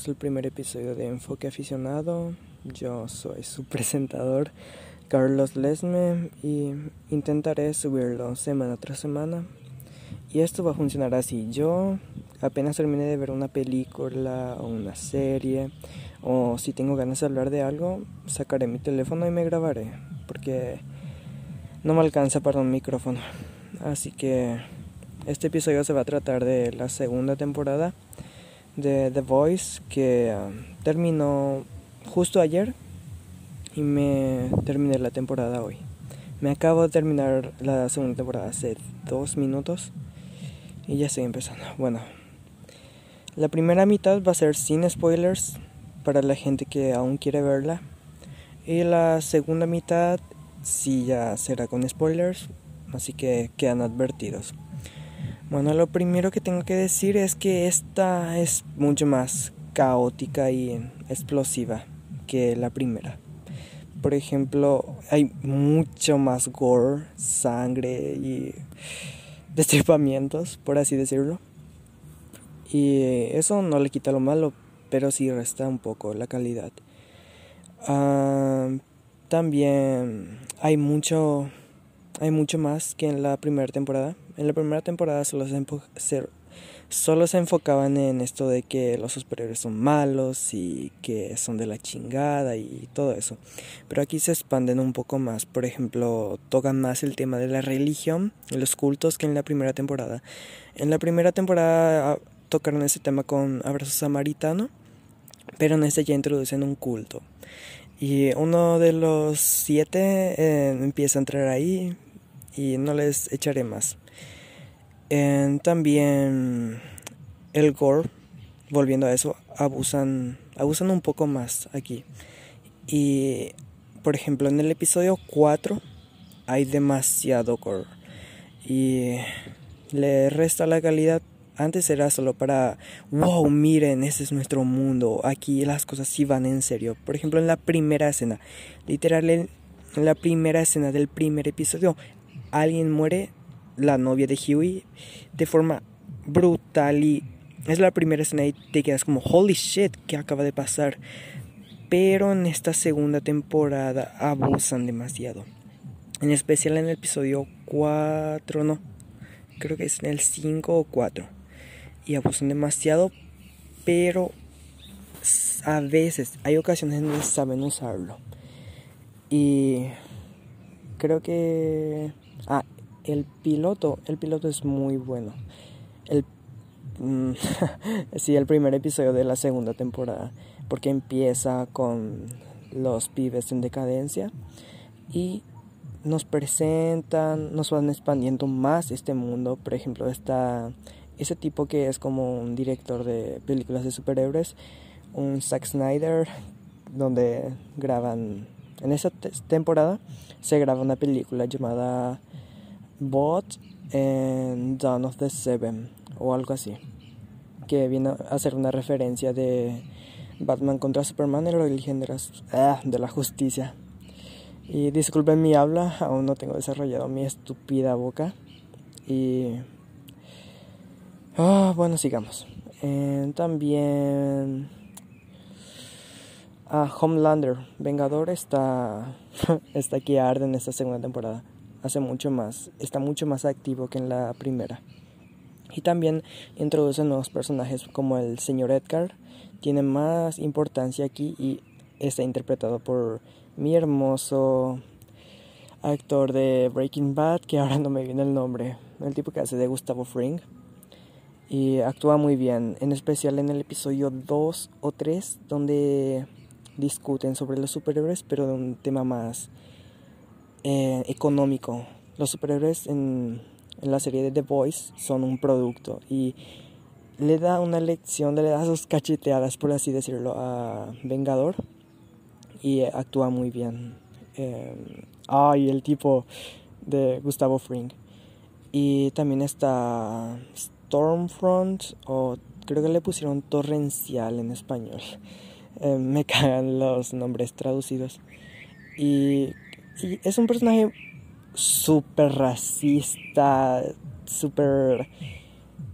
bienvenidos al primer episodio de Enfoque Aficionado. Yo soy su presentador, Carlos Lesme, y intentaré subirlo semana tras semana. Y esto va a funcionar así. Yo apenas termine de ver una película o una serie, o si tengo ganas de hablar de algo, sacaré mi teléfono y me grabaré, porque no me alcanza para un micrófono. Así que este episodio se va a tratar de la segunda temporada de The Voice que um, terminó justo ayer y me terminé la temporada hoy. Me acabo de terminar la segunda temporada hace dos minutos y ya estoy empezando. Bueno, la primera mitad va a ser sin spoilers para la gente que aún quiere verla y la segunda mitad sí ya será con spoilers, así que quedan advertidos. Bueno, lo primero que tengo que decir es que esta es mucho más caótica y explosiva que la primera. Por ejemplo, hay mucho más gore, sangre y destripamientos, por así decirlo. Y eso no le quita lo malo, pero sí resta un poco la calidad. Ah, también hay mucho hay mucho más que en la primera temporada. En la primera temporada solo se, solo se enfocaban en esto de que los superhéroes son malos y que son de la chingada y todo eso. Pero aquí se expanden un poco más. Por ejemplo, tocan más el tema de la religión y los cultos que en la primera temporada. En la primera temporada ah, tocaron ese tema con Abrazo Samaritano, pero en este ya introducen un culto. Y uno de los siete eh, empieza a entrar ahí, y no les echaré más. También el gore, volviendo a eso, abusan, abusan un poco más aquí. Y por ejemplo, en el episodio 4 hay demasiado gore y le resta la calidad. Antes era solo para, wow, miren, ese es nuestro mundo. Aquí las cosas sí van en serio. Por ejemplo, en la primera escena, literal, en la primera escena del primer episodio, alguien muere, la novia de Huey, de forma brutal y es la primera escena y te quedas como, holy shit, ¿qué acaba de pasar? Pero en esta segunda temporada abusan demasiado. En especial en el episodio 4, no, creo que es en el 5 o 4. Y abusan demasiado, pero a veces hay ocasiones en donde saben usarlo. Y creo que el piloto, el piloto es muy bueno. El mm, sí, el primer episodio de la segunda temporada, porque empieza con los pibes en decadencia y nos presentan, nos van expandiendo más este mundo. Por ejemplo, está ese tipo que es como un director de películas de superhéroes, un Zack Snyder, donde graban en esa temporada se graba una película llamada Bot en Dawn of the Seven o algo así, que viene a hacer una referencia de Batman contra Superman, el origen de, ah, de la justicia. Y disculpen mi habla, aún no tengo desarrollado mi estúpida boca. Y. Ah, bueno, sigamos. Eh, también. Ah, Homelander, Vengador está. está aquí a arde en esta segunda temporada hace mucho más, está mucho más activo que en la primera. Y también introduce nuevos personajes como el señor Edgar, tiene más importancia aquí y está interpretado por mi hermoso actor de Breaking Bad, que ahora no me viene el nombre, el tipo que hace de Gustavo Fring. Y actúa muy bien, en especial en el episodio 2 o 3, donde discuten sobre los superhéroes, pero de un tema más eh, económico. Los superhéroes en, la serie de The Boys son un producto y le da una lección, le da sus cacheteadas, por así decirlo, a Vengador y actúa muy bien. Eh, ay, el tipo de Gustavo Fring. Y también está Stormfront, o creo que le pusieron torrencial en español. Eh, me cagan los nombres traducidos. Y y es un personaje súper racista, súper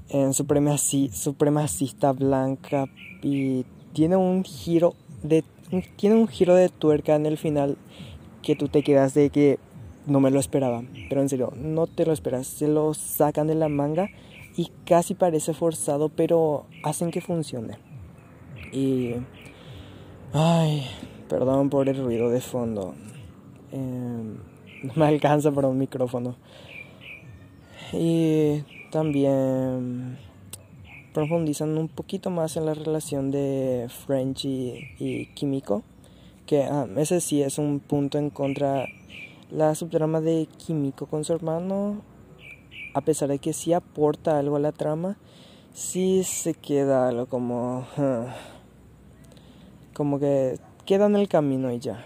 eh, supremacista blanca y tiene un giro de tiene un giro de tuerca en el final que tú te quedas de que no me lo esperaba, pero en serio, no te lo esperas, se lo sacan de la manga y casi parece forzado, pero hacen que funcione. Y ay, perdón por el ruido de fondo. Em, no me alcanza para un micrófono. Y también profundizan un poquito más en la relación de French y, Químico, que ah, ese sí es un punto en contra la subtrama de Químico con su hermano, a pesar de que sí aporta algo a la trama, sí se queda algo como como que queda en el camino y ya.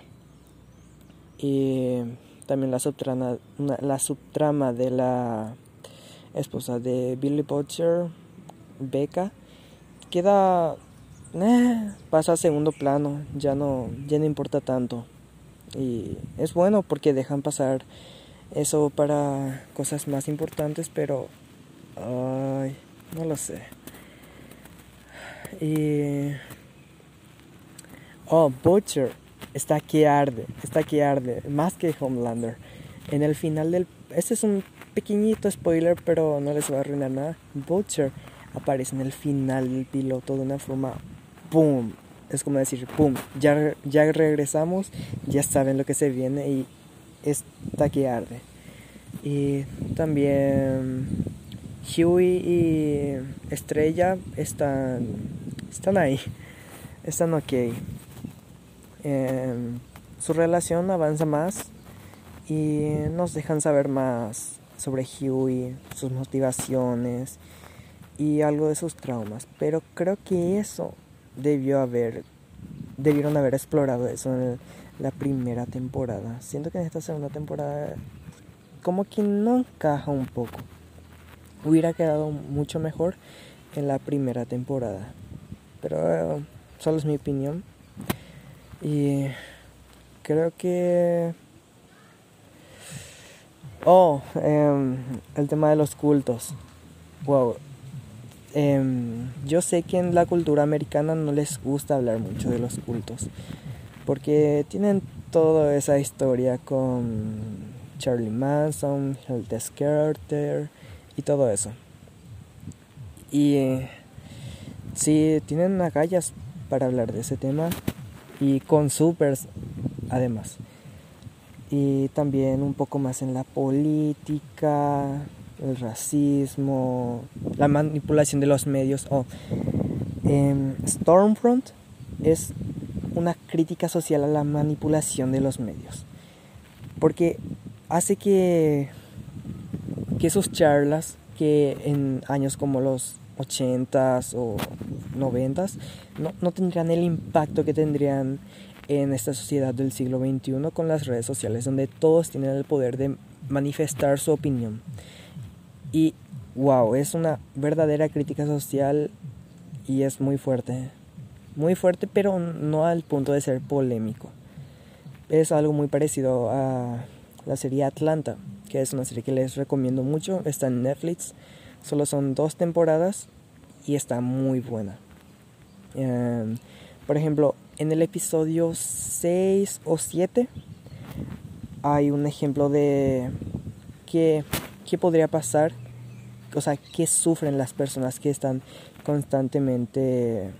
Y también la subtrama, la subtrama de la esposa de Billy Butcher, Becca, queda eh, pasa a segundo plano, ya no ya no importa tanto. Y es bueno porque dejan pasar eso para cosas más importantes, pero ay, no lo sé. Y oh, Butcher está que arde, está que arde, más que Homelander. En el final del... Este es un pequeñito spoiler, pero no les va a arruinar nada. Butcher aparece en el final del piloto de una forma... ¡Boom! Es como decir, ¡Boom! Ya, ya regresamos, ya saben lo que se viene y está que arde. Y también Huey y Estrella están, están ahí, están ok. Em, su relación avanza más y nos dejan saber más sobre Huey, sus motivaciones y algo de sus traumas. Pero creo que eso debió haber, debieron haber explorado eso en la primera temporada. Siento que en esta segunda temporada como que no encaja un poco. Hubiera quedado mucho mejor en la primera temporada. Pero eh, solo es mi opinión. Y creo que... Oh, em, el tema de los cultos. Wow. Em, yo sé que en la cultura americana no les gusta hablar mucho de los cultos. Porque tienen toda esa historia con Charlie Manson, el Carter y todo eso. Y eh, sí, tienen agallas para hablar de ese tema y con supers además. Y también un poco más en la política, el racismo, la manipulación de los medios. Oh, Stormfront es una crítica social a la manipulación de los medios. Porque hace que, que sus charlas, que en años como los 80s o 90s, no, no tendrían el impacto que tendrían en esta sociedad del siglo XXI con las redes sociales, donde todos tienen el poder de manifestar su opinión. Y wow, es una verdadera crítica social y es muy fuerte. Muy fuerte, pero no al punto de ser polémico. Es algo muy parecido a la serie Atlanta, que es una serie que les recomiendo mucho. Está en Netflix. Solo son dos temporadas y está muy buena. Em, por ejemplo, en el episodio 6 o 7 hay un ejemplo de qué, qué podría pasar, o sea, qué sufren las personas que están constantemente,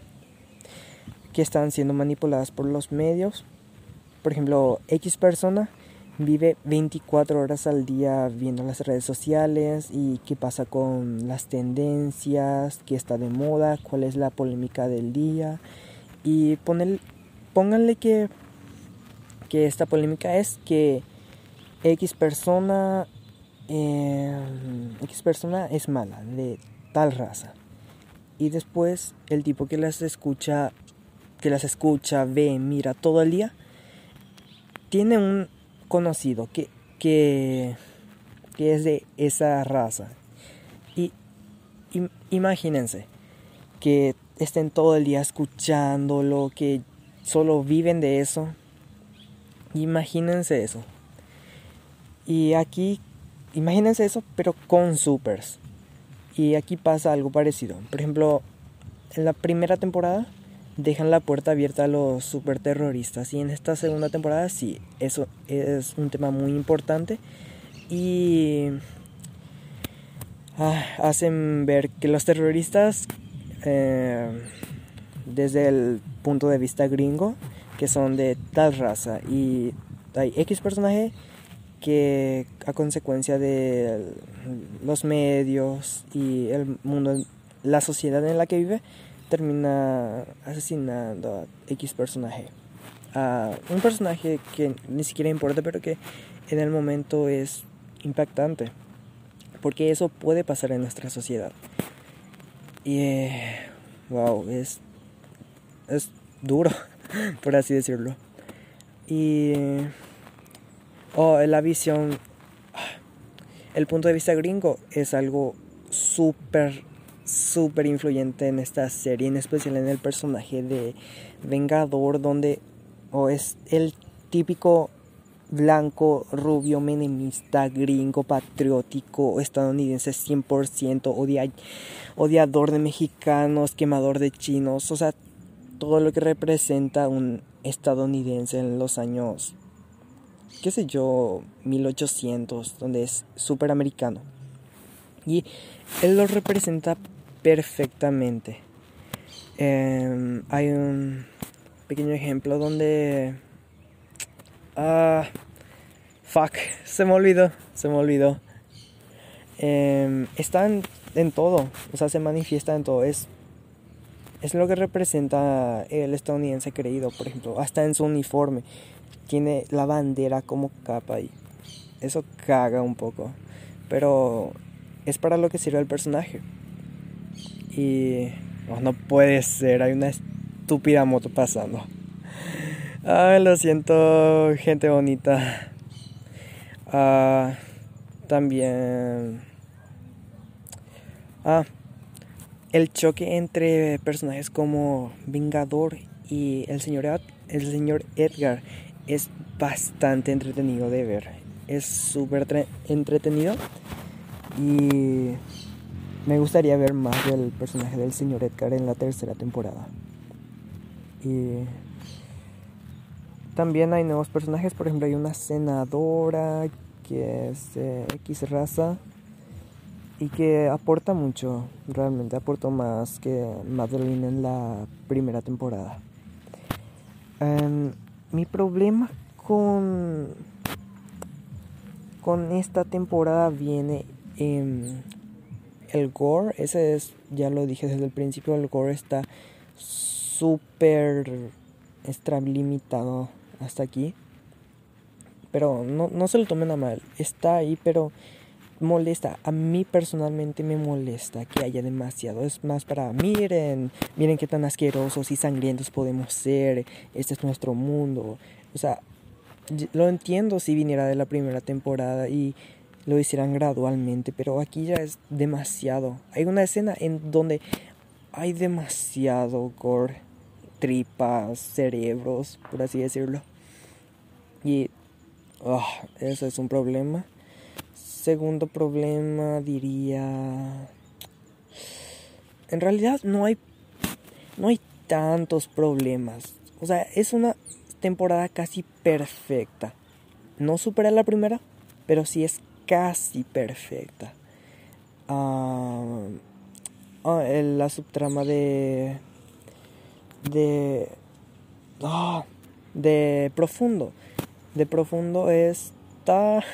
que están siendo manipuladas por los medios. Por ejemplo, X persona vive 24 horas al día viendo las redes sociales y qué pasa con las tendencias, qué está de moda, cuál es la polémica del día. Y pónganle que, que esta polémica es que X persona, eh, X persona es mala, de tal raza. Y después el tipo que las escucha, que las escucha, ve, mira todo el día, tiene un conocido que, que, es de esa raza. Y, imagínense que estén todo el día escuchándolo, que solo viven de eso. Imagínense eso. Y aquí, imagínense eso, pero con supers. Y aquí pasa algo parecido. Por ejemplo, en la primera temporada dejan la puerta abierta a los superterroristas. Y en esta segunda temporada sí, eso es un tema muy importante. Y ah, hacen ver que los terroristas, eh, desde el punto de vista gringo, que son de tal raza. Y hay X personaje que a consecuencia de los medios y el mundo, la sociedad en la que vive, termina asesinando a X personaje. A un personaje que ni siquiera importa, pero que en el momento es impactante. Porque eso puede pasar en nuestra sociedad. Y wow, es, es duro, por así decirlo. Y oh, la visión, el punto de vista gringo es algo súper súper influyente en esta serie, en especial en el personaje de Vengador, donde o es el típico blanco, rubio, menemista, gringo, patriótico, estadounidense 100%, odiador de mexicanos, quemador de chinos, o sea, todo lo que representa un estadounidense en los años, qué sé yo, 1800, donde es súper americano. Y él lo representa perfectamente. Em, hay un pequeño ejemplo donde... Ah, fuck, se me olvidó, se me olvidó. Eh, está en, todo, o sea, se manifiesta en todo. Es, es lo que representa el estadounidense creído, por ejemplo, hasta en su uniforme. Tiene la bandera como capa y eso caga un poco. Pero es para lo que sirve el personaje. Y no puede ser, hay una estúpida moto pasando. Ay, lo siento, gente bonita. Ah, también. Ah, el choque entre personajes como Vengador y el señor, el señor Edgar es bastante entretenido de ver. Es súper entretenido y me gustaría ver más del personaje del señor Edgar en la tercera temporada. Y también hay nuevos personajes, por ejemplo hay una senadora que es de X raza y que aporta mucho, realmente aportó más que Madeline en la primera temporada. Em, mi problema con, con esta temporada viene en el gore, ese es, ya lo dije desde el principio, el gore está súper limitado hasta aquí. Pero no, no se lo tomen a mal, está ahí, pero molesta. A mí personalmente me molesta que haya demasiado. Es más para, miren, miren qué tan asquerosos y sangrientos podemos ser. Este es nuestro mundo. O sea, lo entiendo si viniera de la primera temporada y lo hicieran gradualmente, pero aquí ya es demasiado. Hay una escena en donde hay demasiado gore, tripas, cerebros, por así decirlo. Y oh, eso es un problema. Segundo problema diría... En realidad no hay, no hay tantos problemas. O sea, es una temporada casi perfecta. No supera la primera, pero sí es casi perfecta. Ah, ah, la subtrama de. de. Ah, de profundo. De profundo está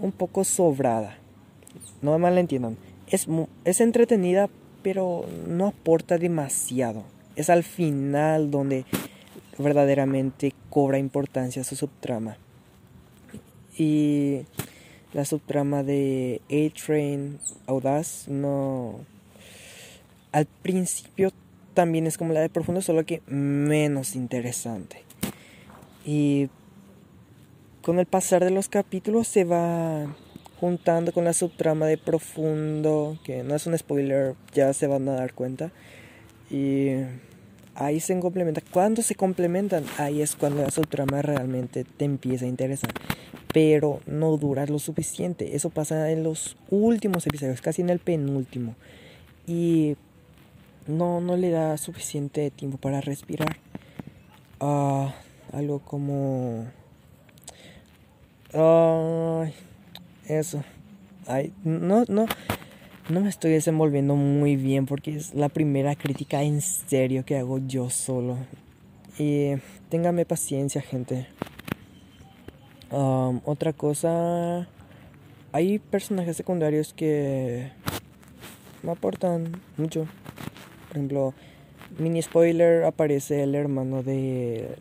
un poco sobrada. No me malentiendan. Es, es entretenida, pero no aporta demasiado. Es al final donde verdaderamente cobra importancia su subtrama. Y la subtrama de A-Train Audaz no... Al principio también es como la de Profundo, solo que menos interesante. Y con el pasar de los capítulos se va juntando con la subtrama de Profundo, que no es un spoiler, ya se van a dar cuenta. Y ahí se complementa. Cuando se complementan, ahí es cuando la subtrama realmente te empieza a interesar pero no dura lo suficiente. Eso pasa en los últimos episodios, casi en el penúltimo. Y no, no le da suficiente tiempo para respirar. Ah, algo como... Ay, eso. Ay, no, no, no me estoy desenvolviendo muy bien porque es la primera crítica en serio que hago yo solo. Y téngame paciencia, gente. Otra cosa, hay personajes secundarios que me aportan mucho. Por ejemplo, mini spoiler, aparece el hermano de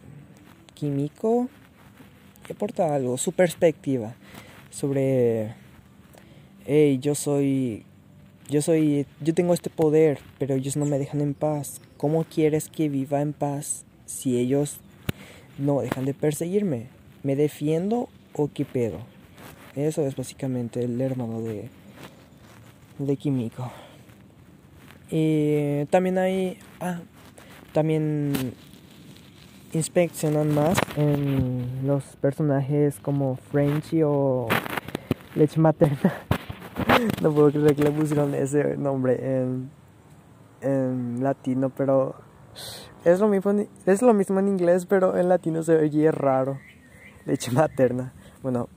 Kimiko y aporta algo, su perspectiva sobre, hey, yo soy, yo soy, yo tengo este poder, pero ellos no me dejan en paz. ¿Cómo quieres que viva en paz si ellos no dejan de perseguirme? ¿Me defiendo o qué pedo? Eso es básicamente el hermano de, de Kimiko. Y también hay. Ah, también inspeccionan más en los personajes como Frenchy o Leche Materna. no puedo creer que le pusieron ese nombre en, en latino, pero es lo, mismo, es lo mismo en inglés, pero en latino se oye raro. Leche materna. Bueno,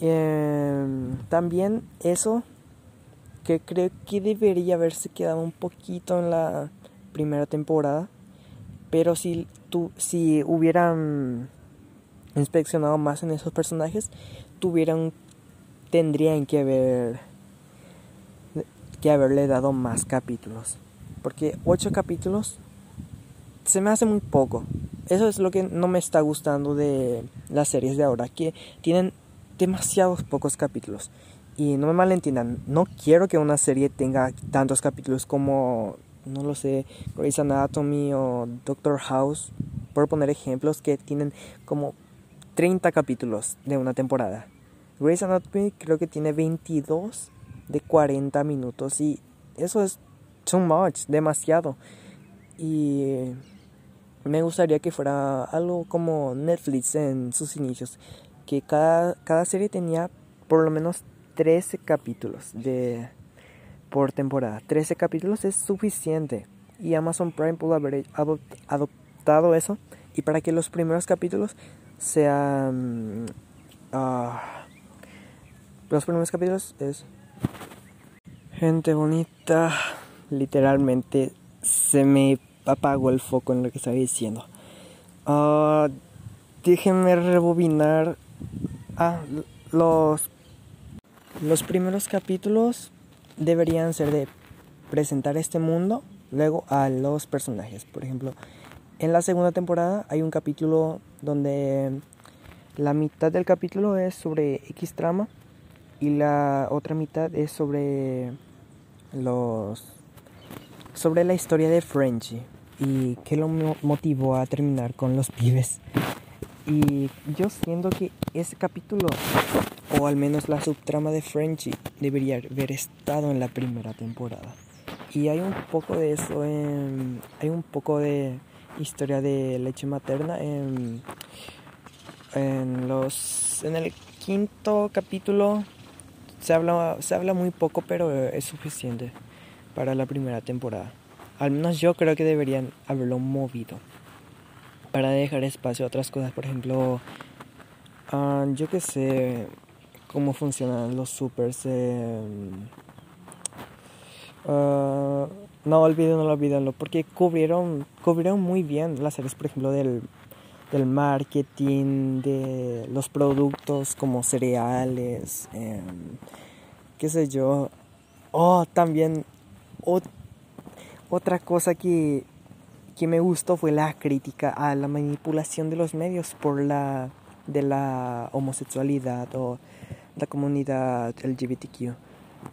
em, también eso que creo que debería haberse quedado un poquito en la primera temporada. Pero si, tú, si hubieran inspeccionado más en esos personajes, tuvieran, tendrían que haber que haberle dado más capítulos. Porque ocho capítulos se me hace muy poco. Eso es lo que no me está gustando de las series de ahora, que tienen demasiados pocos capítulos. Y no me malentiendan, no quiero que una serie tenga tantos capítulos como, no lo sé, Grey's Anatomy o Doctor House, por poner ejemplos que tienen como 30 capítulos de una temporada. Grey's Anatomy creo que tiene 22 de 40 minutos y eso es too much, demasiado. Y me gustaría que fuera algo como Netflix en sus inicios, que cada, cada serie tenía por lo menos 13 capítulos de por temporada. 13 capítulos es suficiente y Amazon Prime pudo haber adoptado eso y para que los primeros capítulos sean ah, los primeros capítulos es gente bonita literalmente se me apagó el foco en lo que estaba diciendo. Uh, déjenme rebobinar. Ah, los los primeros capítulos deberían ser de presentar este mundo, luego a los personajes. Por ejemplo, en la segunda temporada hay un capítulo donde la mitad del capítulo es sobre X trama y la otra mitad es sobre los sobre la historia de Frenchy y qué lo motivó a terminar con los pibes. Y yo siento que ese capítulo o al menos la subtrama de Frenchy debería haber estado en la primera temporada. Y hay un poco de eso hay un poco de historia de leche materna en, en los en el quinto capítulo se habla se habla muy poco pero es suficiente para la primera temporada. Al menos yo creo que deberían haberlo movido para dejar espacio a otras cosas, por ejemplo, uh, yo que sé, cómo funcionan los supers. Eh, uh, no olvídenlo, no olvídenlo, porque cubrieron, cubrieron muy bien las áreas, por ejemplo, del, del marketing, de los productos como cereales, eh, qué sé yo. Oh, también otra cosa que, que me gustó fue la crítica a la manipulación de los medios por la de la homosexualidad o la comunidad LGBTQ.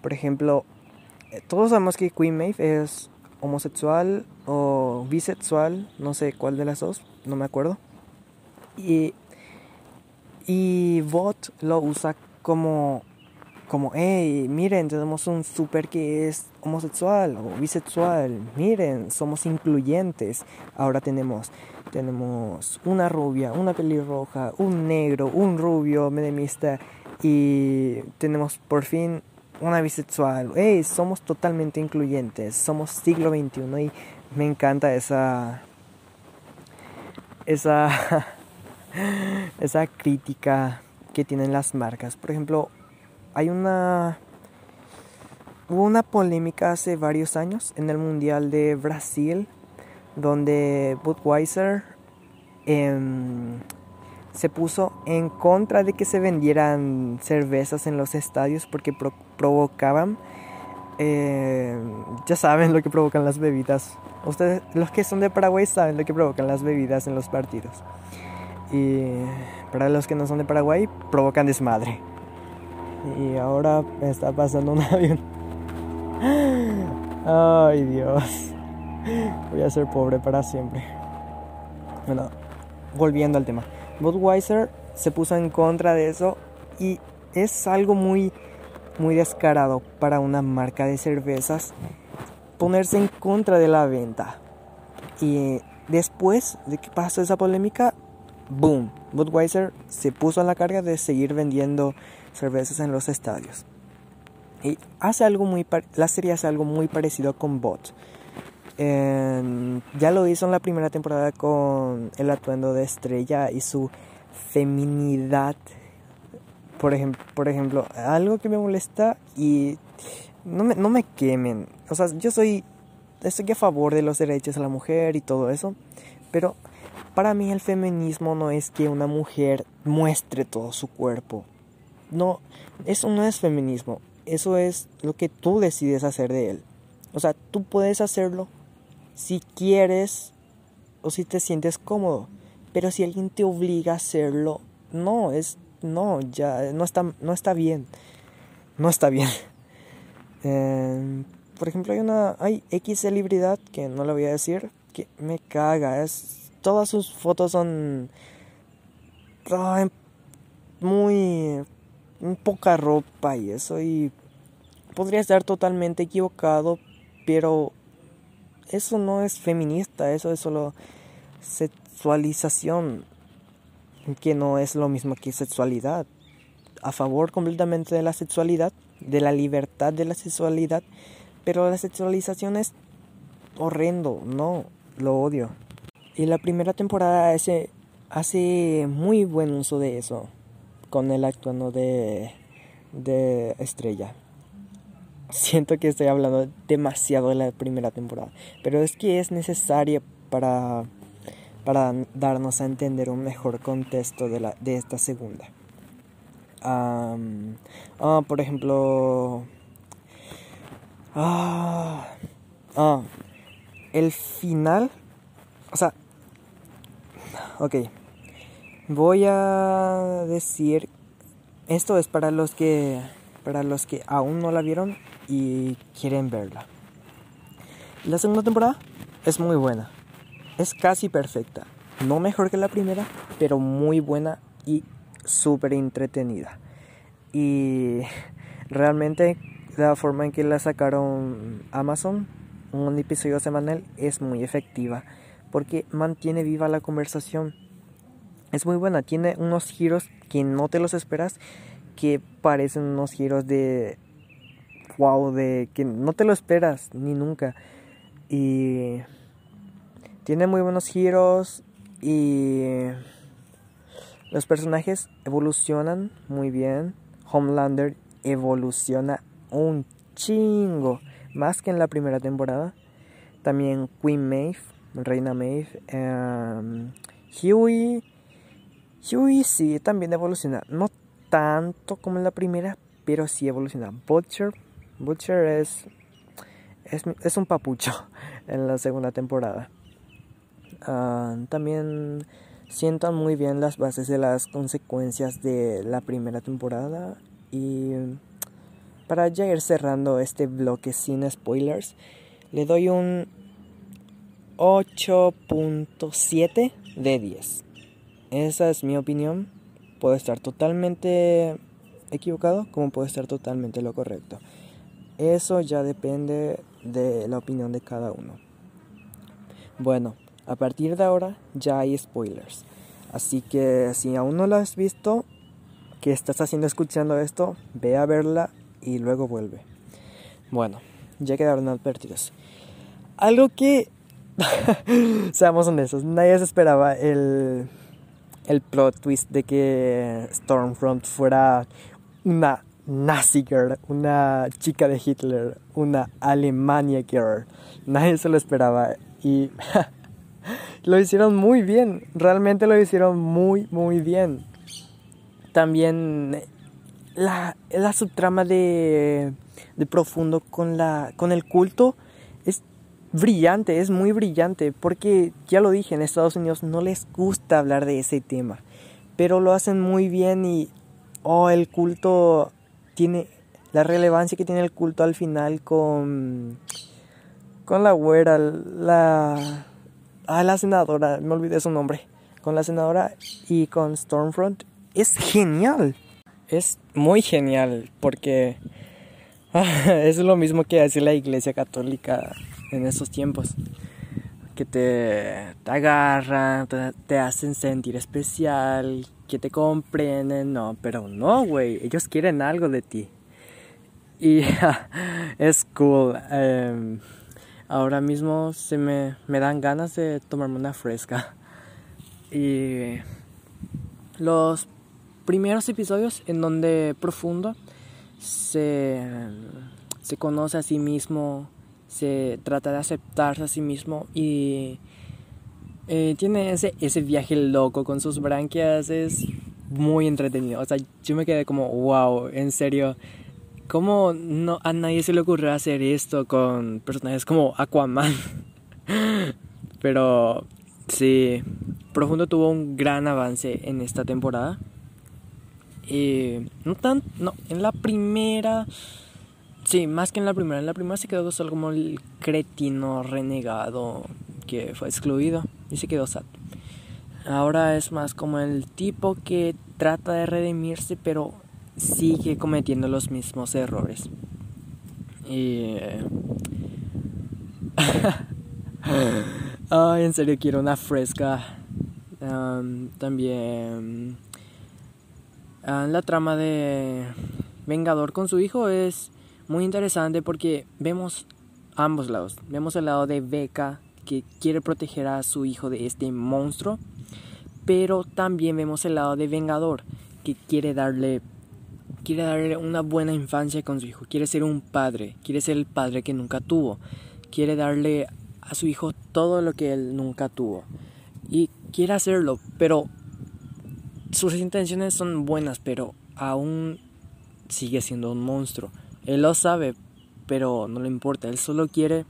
Por ejemplo, eh, todos sabemos que Queen Maeve es homosexual o bisexual, no sé cuál de las dos, no me acuerdo. Y, y Bot lo usa como, como, hey, miren, tenemos un super que es homosexual o bisexual, miren, somos incluyentes. Ahora tenemos, tenemos una rubia, una pelirroja, un negro, un rubio, medemista y tenemos por fin una bisexual. Hey, somos totalmente incluyentes. Somos siglo XXI y me encanta esa. Esa. esa crítica que tienen las marcas. Por ejemplo, hay una. Hubo una polémica hace varios años en el Mundial de Brasil donde Budweiser em, se puso en contra de que se vendieran cervezas en los estadios porque provocaban, em, ya saben lo que provocan las bebidas. Ustedes, los que son de Paraguay, saben lo que provocan las bebidas en los partidos. Y para los que no son de Paraguay, provocan desmadre. Y ahora está pasando un avión. Ay Dios. Voy a ser pobre para siempre. Bueno, volviendo al tema. Budweiser se puso en contra de eso y es algo muy muy descarado para una marca de cervezas ponerse en contra de la venta. Y después de que pasó esa polémica, boom, Budweiser se puso a la carga de seguir vendiendo cervezas en los estadios. Y hace algo muy la serie hace algo muy parecido con Bot ya lo hizo en la primera temporada con el atuendo de Estrella y su feminidad. Por, ejemplo, por ejemplo, algo que me molesta y no me, no me quemen. O sea, yo soy, estoy a favor de los derechos de la mujer y todo eso. Pero para mí el feminismo no es que una mujer muestre todo su cuerpo. No, eso no es feminismo. Eso es lo que tú decides hacer de él. O sea, tú puedes hacerlo si quieres o si te sientes cómodo. Pero si alguien te obliga a hacerlo, no, es no, ya no está no está bien. No está bien. Em, por ejemplo, hay una hay X celebridad que no le voy a decir que me caga, es todas sus fotos son muy poca ropa y eso y podría estar totalmente equivocado, pero eso no es feminista, eso es solo sexualización, que no es lo mismo que sexualidad. A favor completamente de la sexualidad, de la libertad de la sexualidad, pero la sexualización es horrendo, no, lo odio. Y la primera temporada hace, hace muy buen uso de eso, con el actuando de, de Estrella siento que estoy hablando demasiado de la primera temporada, pero es que es necesaria para, para darnos a entender un mejor contexto de, la, de esta segunda. ah, por ejemplo, ah, ah, el final, o sea, ok, voy a decir, esto es para los que, para los que aún no la vieron, y quieren verla. La segunda temporada es muy buena. Es casi perfecta. No mejor que la primera, pero muy buena y súper entretenida. Y realmente la forma en que la sacaron Amazon, un episodio semanal, es muy efectiva. Porque mantiene viva la conversación. Es muy buena. Tiene unos giros que no te los esperas. Que parecen unos giros de wow, de que no te lo esperas ni nunca. Y tiene muy buenos giros y los personajes evolucionan muy bien. Homelander evoluciona un chingo, más que en la primera temporada. También Queen Maeve, Reina Maeve. Um, Huey. Huey sí, también evoluciona. No tanto como en la primera, pero sí evoluciona. Butcher Butcher es, es, un papucho en la segunda temporada. Ah, también sientan muy bien las bases de las consecuencias de la primera temporada. Y para ya ir cerrando este bloque sin spoilers, le doy un 8.7 de 10. Esa es mi opinión. Puede estar totalmente equivocado como puede estar totalmente lo correcto. Eso ya depende de la opinión de cada uno. Bueno, a partir de ahora ya hay spoilers. Así que si aún no lo has visto, ¿qué estás haciendo escuchando esto? Ve a verla y luego vuelve. Bueno, ya quedaron advertidos. Algo que, seamos honestos, nadie se esperaba el, el plot twist de que Stormfront fuera una Nazi girl, una chica de Hitler, una Alemania girl. Nadie se lo esperaba y lo hicieron muy bien, realmente lo hicieron muy, muy bien. También la, la subtrama de, de profundo con, la, con el culto brillante, es muy brillante, porque ya lo dije, en Estados Unidos no les gusta hablar de ese tema, pero lo hacen muy bien y, oh, el culto tiene la relevancia que tiene el culto al final con con la güera, la ah, la senadora, me olvidé su nombre, con la senadora y con Stormfront es genial. Es muy genial porque es lo mismo que hace la Iglesia Católica en esos tiempos. Que te, te agarran, te, hacen sentir especial, que te comprenden, no, pero no, güey, ellos quieren algo de ti. Y es cool. Em, ahora mismo se me, me dan ganas de tomarme una fresca. Y los primeros episodios en donde Profundo se, se conoce a sí mismo, se trata de aceptarse a sí mismo y eh, tiene ese, ese viaje loco con sus branquias, es muy entretenido. O sea, yo me quedé como, wow, en serio. ¿Cómo no, a nadie se le ocurrió hacer esto con personajes como Aquaman? Pero sí, Profundo tuvo un gran avance en esta temporada. Y no tan, no, en la primera, sí, más que en la primera. En la primera se quedó solo como el cretino renegado que fue excluido y se quedó sad. Ahora es más como el tipo que trata de redimirse pero sigue cometiendo los mismos errores. Y... Ay, en serio quiero una fresca. también... la trama de Vengador con su hijo es muy interesante porque vemos ambos lados. Vemos el lado de Becca que quiere proteger a su hijo de este monstruo, pero también vemos el lado de Vengador, que quiere darle quiere darle una buena infancia con su hijo, quiere ser un padre, quiere ser el padre que nunca tuvo, quiere darle a su hijo todo lo que él nunca tuvo y quiere hacerlo, pero sus intenciones son buenas, pero aún sigue siendo un monstruo. Él lo sabe, pero no le importa, él solo quiere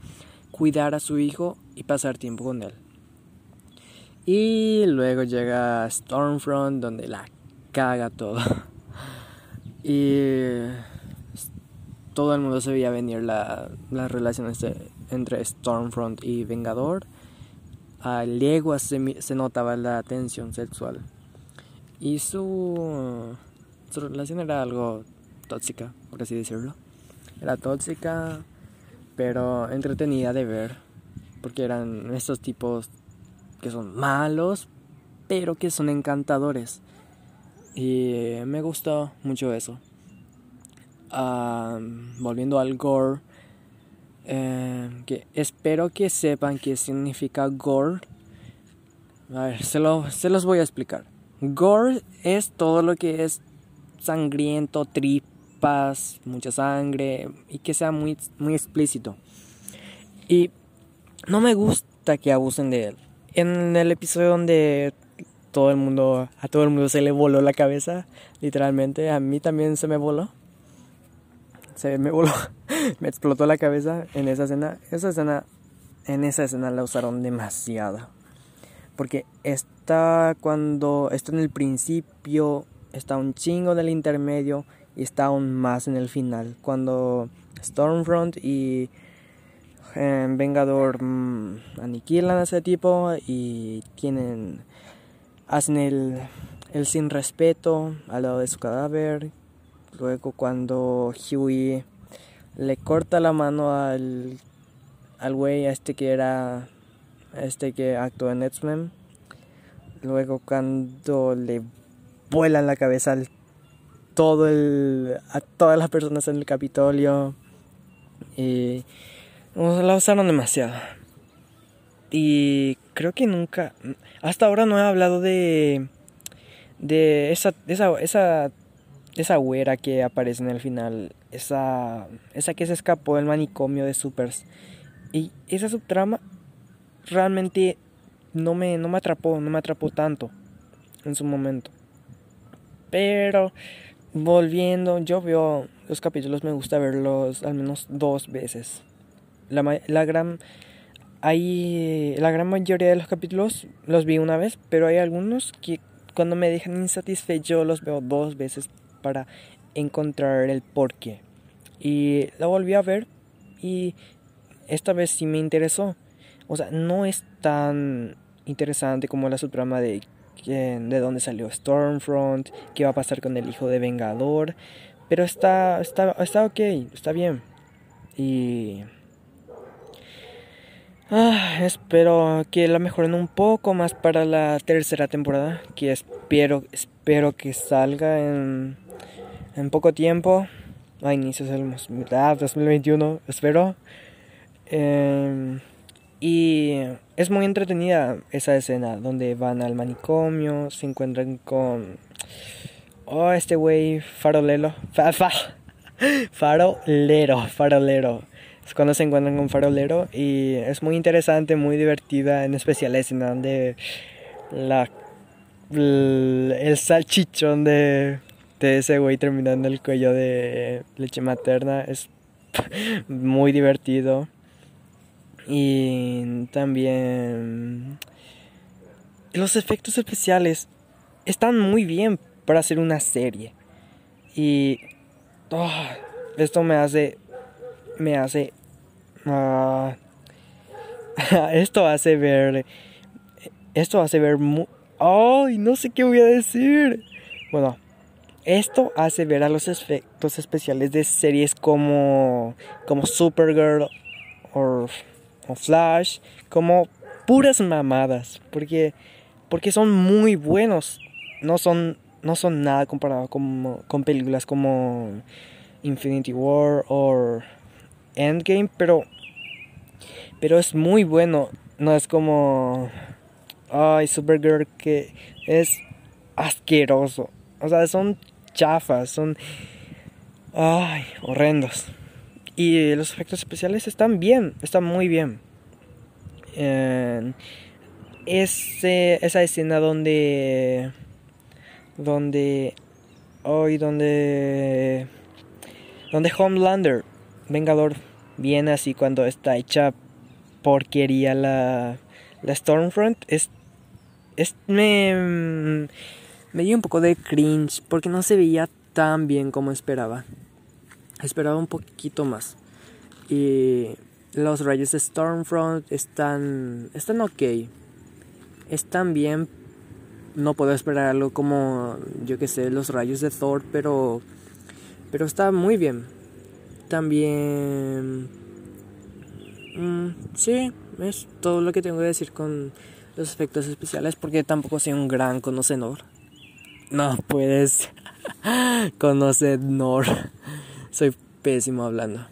cuidar a su hijo y pasar tiempo con él. Y luego llega Stormfront donde la caga todo. y todo el mundo se veía venir la, las relaciones entre Stormfront y Vengador. A leguas se, se notaba la tensión sexual. Y su, su relación era algo tóxica, por así decirlo. Era tóxica, pero entretenida de ver, porque eran estos tipos que son malos, pero que son encantadores. Y me gustó mucho eso. volviendo al gore, eh, que espero que sepan qué significa gore. A ver, se, lo, se los voy a explicar. Gore es todo lo que es sangriento, trip, paz, mucha sangre y que sea muy, muy explícito. Y no me gusta que abusen de él. En el episodio donde todo el mundo, a todo el mundo se le voló la cabeza, literalmente, a mí también se me voló. Se me voló, me explotó la cabeza en esa escena. Esa escena, en esa escena la usaron demasiado. Porque está cuando, está en el principio, está un chingo del intermedio y está aún más en el final. Cuando Stormfront y eh, Vengador mm, aniquilan a ese tipo y tienen hacen el, el sin respeto al lado de su cadáver. Luego cuando Huey le corta la mano al al güey este que era este que actuó en X-Men. Luego cuando le vuelan la cabeza al todo el, a todas las personas en el Capitolio. Y la usaron demasiado. Y creo que nunca, hasta ahora no he hablado de, de esa, esa, esa, esa güera que aparece en el final, esa, esa que se escapó del manicomio de Supers. Y esa subtrama realmente no me, no me atrapó, no me atrapó tanto en su momento. Pero volviendo, yo veo los capítulos, me gusta verlos al menos dos veces. La, la gran hay la gran mayoría de los capítulos los vi una vez, pero hay algunos que cuando me dejan insatisfecho los veo dos veces para encontrar el porqué. Y la volví a ver y esta vez sí me interesó. O sea, no es tan interesante como la subtrama de de dónde salió Stormfront, qué va a pasar con el hijo de Vengador, pero está está está ok, está bien. Y Ah, espero que la mejoren un poco más para la tercera temporada, que espero, espero que salga en, en poco tiempo, a inicios del 2021, espero. Em, y es muy entretenida esa escena donde van al manicomio, se encuentran con... Oh, este güey farolero. Fa, fa, farolero, farolero cuando se encuentran con farolero y es muy interesante, muy divertida, en especial la escena donde la, el salchichón de, de ese güey terminando el cuello de leche materna es muy divertido. Y también los efectos especiales están muy bien para hacer una serie. Y oh, esto me hace me hace Ah, esto hace ver. Esto hace ver. ¡Ay! no sé qué voy a decir. Bueno, esto hace ver a los efectos especiales de series como. como Supergirl o Flash como puras mamadas. Porque. Porque son muy buenos. No son. No son nada comparado con, con películas como Infinity War o Endgame, pero pero es muy bueno. No es como ay, Supergirl que es asqueroso. O sea, son chafas, son ay, horrendos. Y los efectos especiales están bien, están muy bien. ese, esa escena donde donde hoy donde donde Homelander Vengador viene así cuando está hecha porquería la, la Stormfront. Es, es, me, me dio un poco de cringe porque no se veía tan bien como esperaba. Esperaba un poquito más. Y los de Stormfront están, están ok. Están bien. No puedo esperarlo como, yo que sé, los rayos de Thor, pero, pero está muy bien también... Mm, sí, es todo lo que tengo que decir con los efectos especiales porque tampoco soy un gran conocedor. No puedes conocedor. Soy pésimo hablando.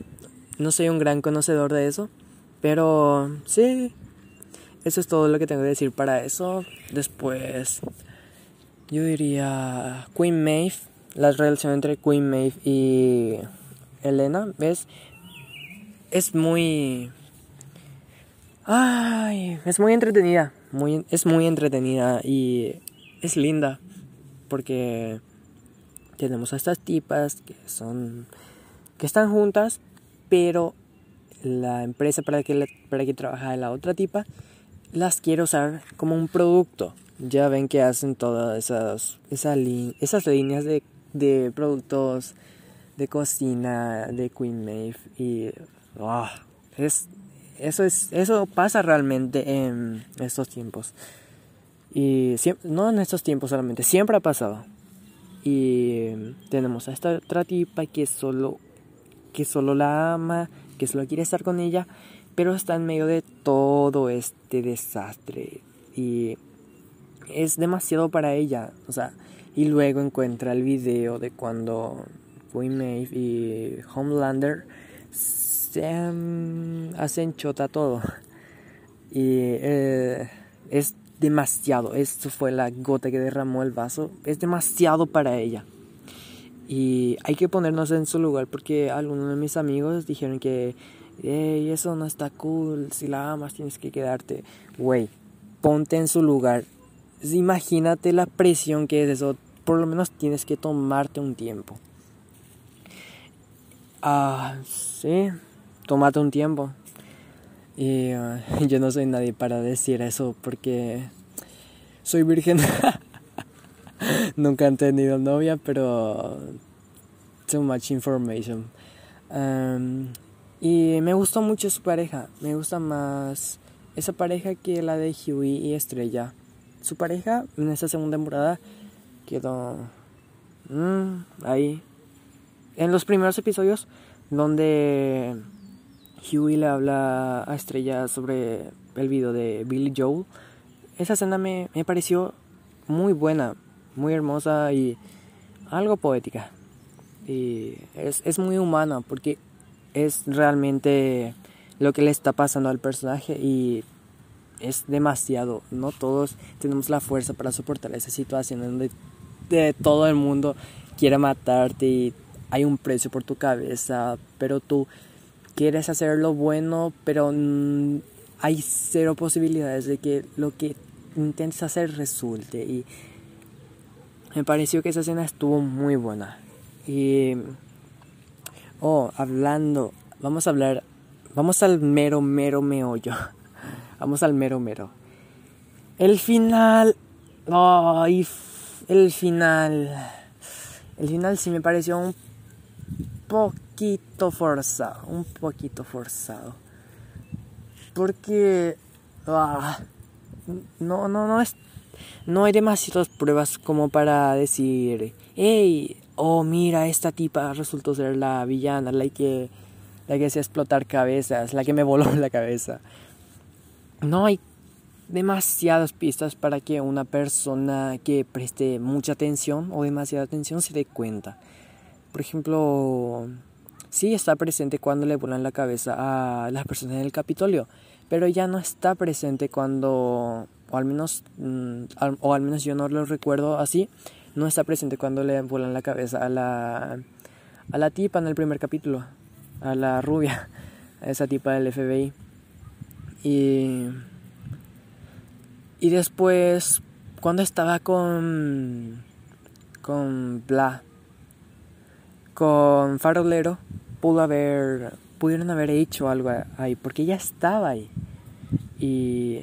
No soy un gran conocedor de eso, pero sí. Eso es todo lo que tengo que decir para eso. Después yo diría Queen Maeve, la relación entre Queen Maeve y Elena, ¿ves? Es muy... Ay, es muy entretenida, muy, es muy entretenida y es linda porque tenemos a estas tipas que son que están juntas, pero la empresa para que para que trabaja la otra tipa las quiere usar como un producto. Ya ven que hacen todas esas esas, esas líneas de, de productos de cocina de Queen Maeve y ah, es eso es eso pasa realmente en estos tiempos y no en estos tiempos solamente siempre ha pasado y tenemos a esta otra tipa que solo que solo la ama que solo quiere estar con ella pero está en medio de todo este desastre y es demasiado para ella. O sea, y luego encuentra el video de cuando Queen Maeve y Homelander se hacen chota todo. Y eh, es demasiado. Esto fue la gota que derramó el vaso. Es demasiado para ella. Y hay que ponernos en su lugar porque algunos de mis amigos dijeron que hey, eso no está cool. Si la amas tienes que quedarte. Güey, ponte en su lugar. Imagínate la presión que es eso. Por lo menos tienes que tomarte un tiempo. Ah, sí, tómate un tiempo. Y ah, yo no soy nadie para decir eso porque soy virgen. Nunca han tenido novia, pero too much information. Um, y me gustó mucho su pareja. Me gusta más esa pareja que la de Huey y Estrella. Su pareja en esta segunda temporada quedó mm, ahí. En los primeros episodios donde Huey le habla a Estrella sobre el video de Billy Joel, esa escena me, me pareció muy buena, muy hermosa y algo poética. Y es, es muy humana porque es realmente lo que le está pasando al personaje y es demasiado. No todos tenemos la fuerza para soportar esa situación donde de todo el mundo quiere matarte y hay un precio por tu cabeza, pero tú quieres hacer lo bueno, pero hay cero posibilidades de que lo que intentes hacer resulte. Y me pareció que esa escena estuvo muy buena. Y. Oh, hablando. Vamos a hablar. Vamos al mero, mero meollo. Vamos al mero, mero. El final. Ay, el final. El final sí me pareció un poquito forzado. Un poquito forzado. Porque. Ah, no, no, no es. No hay demasiadas pruebas como para decir. Hey, oh mira, esta tipa resultó ser la villana, la que, la que hacía explotar cabezas, la que me voló la cabeza. No hay demasiadas pistas para que una persona que preste mucha atención o demasiada atención se dé cuenta. Por ejemplo, sí está presente cuando le volan la cabeza a las personas en el Capitolio, pero ya no está presente cuando, o al menos, mm, o al menos yo no lo recuerdo así, no está presente cuando le vuelan la cabeza a la, a la tipa en el primer capítulo, a la rubia, a esa tipa del FBI. Y, y después, cuando estaba con, con Bla, con Farolero, pudo haber, pudieron haber hecho algo ahí, porque ya estaba ahí. Y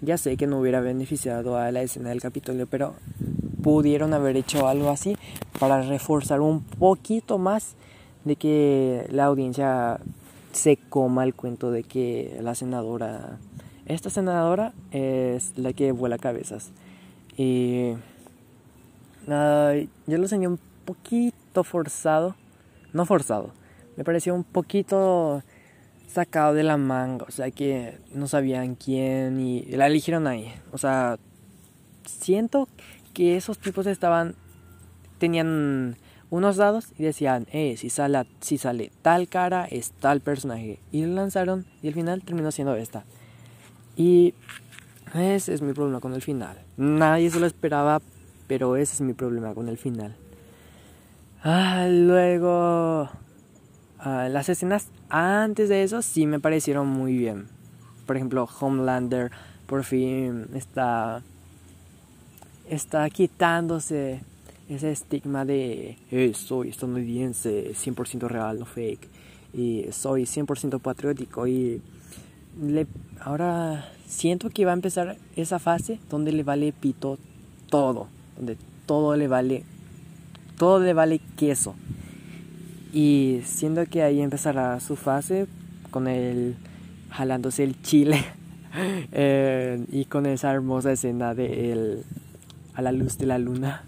ya sé que no hubiera beneficiado a la escena del Capitolio, pero pudieron haber hecho algo así para reforzar un poquito más de que la audiencia se coma el cuento de que la senadora, esta senadora es la que vuela cabezas. Y yo lo sentí un poquito forzado, no forzado, me pareció un poquito sacado de la manga, o sea que no sabían quién y la eligieron ahí, o sea, siento que esos tipos estaban, tenían unos dados y decían, eh, si sale, si sale tal cara es tal personaje. Y lo lanzaron y al final terminó siendo esta. Y ese es mi problema con el final. Nadie se lo esperaba, pero ese es mi problema con el final. Ah, luego, ah, las escenas antes de eso sí me parecieron muy bien. Por ejemplo, Homelander por fin está está quitándose ese estigma de eh, soy estadounidense 100% real, no fake, y soy 100% patriótico y ahora siento que va a empezar esa fase donde le vale pito todo, donde todo le vale, todo le vale queso. Y siento que ahí empezará su fase con el jalándose el chile eh, y con esa hermosa escena de él a la luz de la luna.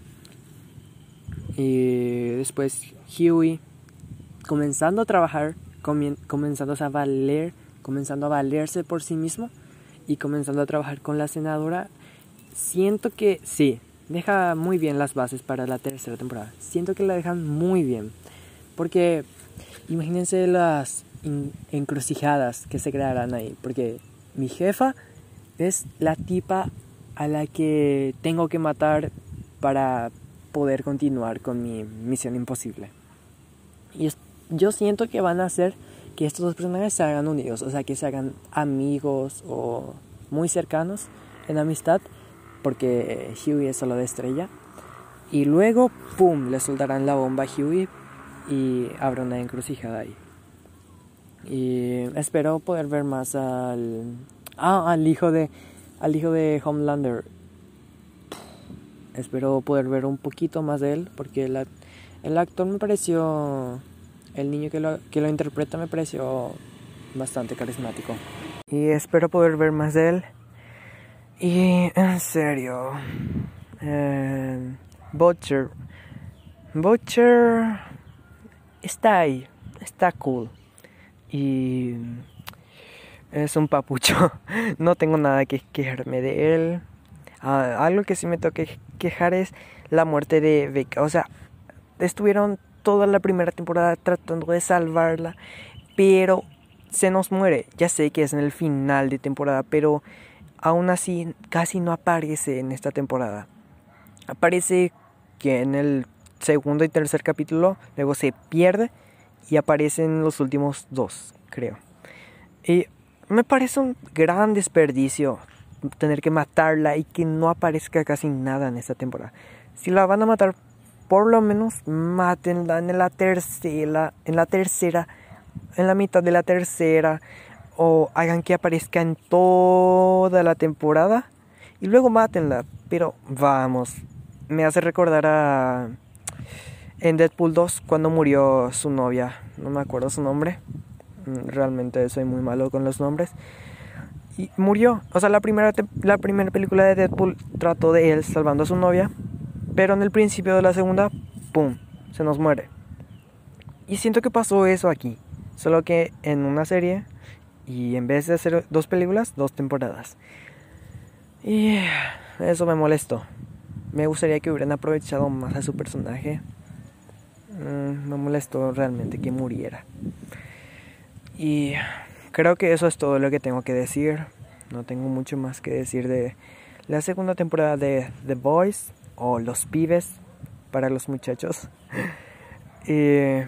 Y después Huey comenzando a trabajar, comenzando a valer, comenzando a valerse por sí mismo y comenzando a trabajar con la senadora siento que sí, deja muy bien las bases para la tercera temporada. Siento que la dejan muy bien. Porque imagínense las encrucijadas que se crearán ahí. Porque mi jefa es la tipa a la que tengo que matar para poder continuar con mi misión imposible. Y yo siento que van a hacer que estos dos personajes se hagan unidos, o sea, que se hagan amigos o muy cercanos en amistad, porque Huey es solo de estrella. Y luego, ¡pum!, le soltarán la bomba a Huey y habrá una encrucijada ahí. Y espero poder ver más al... Ah, al hijo de... Al hijo de Homelander. Espero poder ver un poquito más de él, porque el, el actor me pareció el niño que lo, que lo interpreta me pareció bastante carismático. Y espero poder ver más de él. Y en serio, eh, Butcher. Butcher está ahí, está cool. Y es un papucho. No tengo nada que quejarme de él. Ah, algo que sí me toque quejar es la muerte de Becca. O sea, estuvieron toda la primera temporada tratando de salvarla, pero se nos muere. Ya sé que es en el final de temporada, pero aún así casi no aparece en esta temporada. Aparece que en el segundo y tercer capítulo, luego se pierde y aparece en los últimos dos, creo. Y me parece un gran desperdicio tener que matarla y que no aparezca casi nada en esta temporada. Si la van a matar por lo menos mátenla en la tercera, en la tercera, en la mitad de la tercera, o hagan que aparezca en toda la temporada y luego mátenla. Pero vamos, me hace recordar a en Deadpool 2 cuando murió su novia, no me acuerdo su nombre. Mm, realmente soy muy malo con los nombres. Y murió. O sea, la primera, la primera película de Deadpool trató de él salvando a su novia pero en el principio de la segunda, ¡pum! Se nos muere. Y siento que pasó eso aquí. Solo que en una serie y en vez de hacer dos películas, dos temporadas. Y eso me molestó. Me gustaría que hubieran aprovechado más a su personaje. Mm, me molestó realmente que muriera. Y creo que eso es todo lo que tengo que decir. No tengo mucho más que decir de la segunda temporada de The Boys o los pibes para los muchachos. y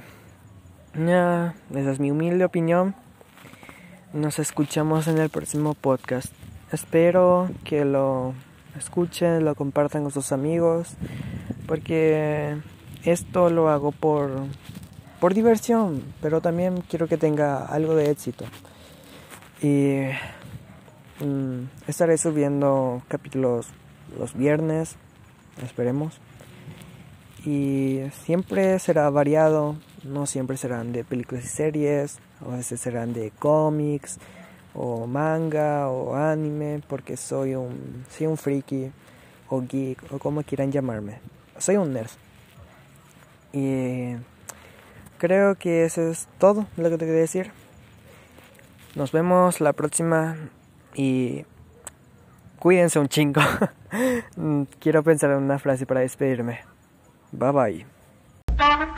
esa es mi humilde opinión. Nos escuchamos en el próximo podcast. Espero que lo escuchen, lo compartan con sus amigos, porque esto lo hago por, por diversión, pero también quiero que tenga algo de éxito. Y mm, estaré subiendo capítulos los viernes esperemos. Y siempre será variado, no siempre serán de películas y series, a veces serán de cómics o manga o anime, porque soy un, soy un friki o geek o como quieran llamarme. Soy un nerd. Y creo que eso es todo lo que tengo que decir. Nos vemos la próxima y Cuídense un chingo. Quiero pensar en una frase para despedirme. Bye bye.